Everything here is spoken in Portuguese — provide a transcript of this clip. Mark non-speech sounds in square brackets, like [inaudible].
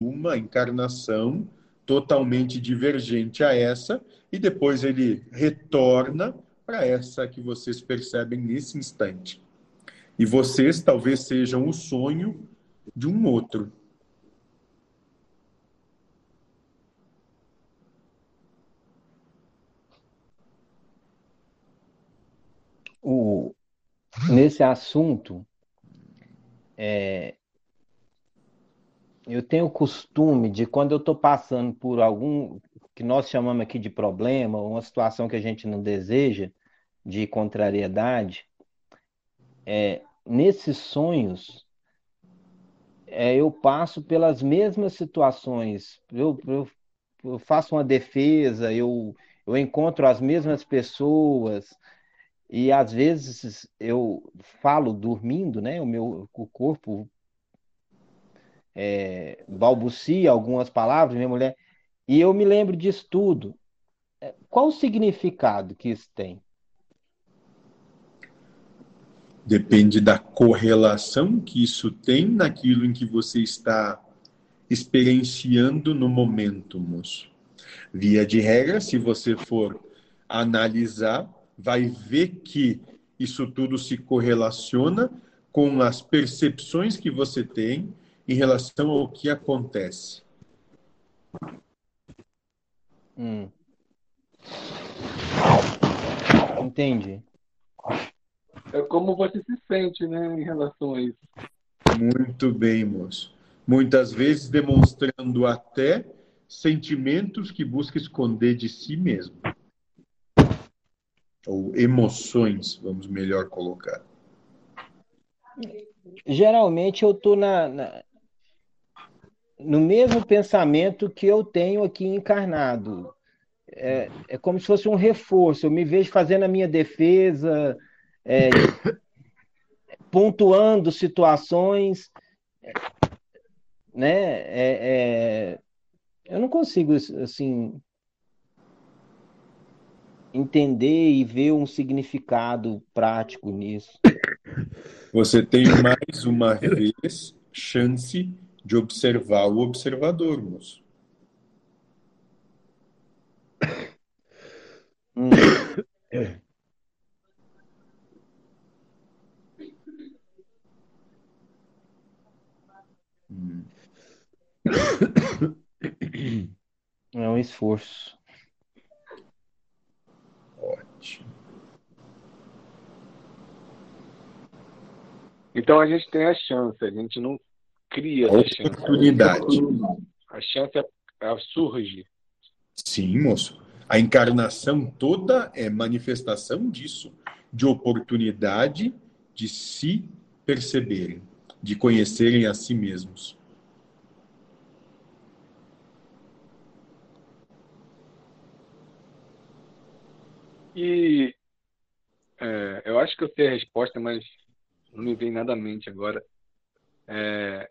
uma encarnação totalmente divergente a essa, e depois ele retorna para essa que vocês percebem nesse instante. E vocês talvez sejam o sonho de um outro. O, nesse assunto, é, eu tenho o costume de quando eu estou passando por algum que nós chamamos aqui de problema, uma situação que a gente não deseja, de contrariedade, é, nesses sonhos é, eu passo pelas mesmas situações. Eu, eu, eu, faço uma defesa, eu, eu encontro as mesmas pessoas, e às vezes eu falo dormindo, né? O meu o corpo é, balbucia algumas palavras, minha mulher, e eu me lembro disso tudo. É, qual o significado que isso tem? Depende da correlação que isso tem naquilo em que você está experienciando no momento, moço. Via de regra, se você for analisar, vai ver que isso tudo se correlaciona com as percepções que você tem em relação ao que acontece. Hum. Entendi. É como você se sente, né, em relação a isso. Muito bem, moço. Muitas vezes demonstrando até sentimentos que busca esconder de si mesmo. Ou emoções, vamos melhor colocar. Geralmente eu estou na, na, no mesmo pensamento que eu tenho aqui encarnado. É, é como se fosse um reforço. Eu me vejo fazendo a minha defesa, é, [coughs] pontuando situações, né? É, é, eu não consigo assim entender e ver um significado prático nisso. Você tem mais uma vez chance de observar o observador, moço. Hum. É um esforço. Ótimo. Então a gente tem a chance, a gente não cria a oportunidade. A chance é, surge. Sim, moço. A encarnação toda é manifestação disso, de oportunidade de se perceberem, de conhecerem a si mesmos. E é, eu acho que eu sei a resposta, mas não me vem nada à mente agora. É,